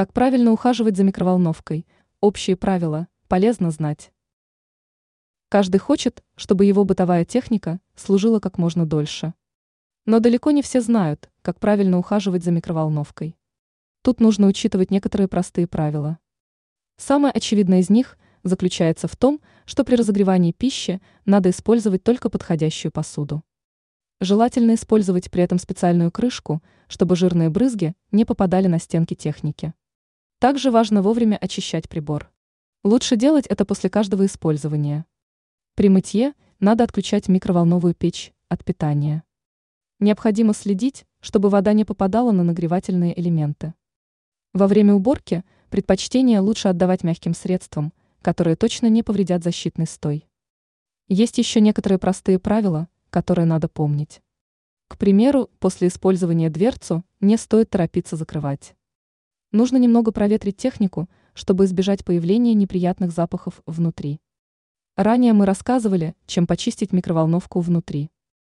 Как правильно ухаживать за микроволновкой? Общие правила полезно знать. Каждый хочет, чтобы его бытовая техника служила как можно дольше. Но далеко не все знают, как правильно ухаживать за микроволновкой. Тут нужно учитывать некоторые простые правила. Самое очевидное из них заключается в том, что при разогревании пищи надо использовать только подходящую посуду. Желательно использовать при этом специальную крышку, чтобы жирные брызги не попадали на стенки техники. Также важно вовремя очищать прибор. Лучше делать это после каждого использования. При мытье надо отключать микроволновую печь от питания. Необходимо следить, чтобы вода не попадала на нагревательные элементы. Во время уборки предпочтение лучше отдавать мягким средствам, которые точно не повредят защитный стой. Есть еще некоторые простые правила, которые надо помнить. К примеру, после использования дверцу не стоит торопиться закрывать. Нужно немного проветрить технику, чтобы избежать появления неприятных запахов внутри. Ранее мы рассказывали, чем почистить микроволновку внутри.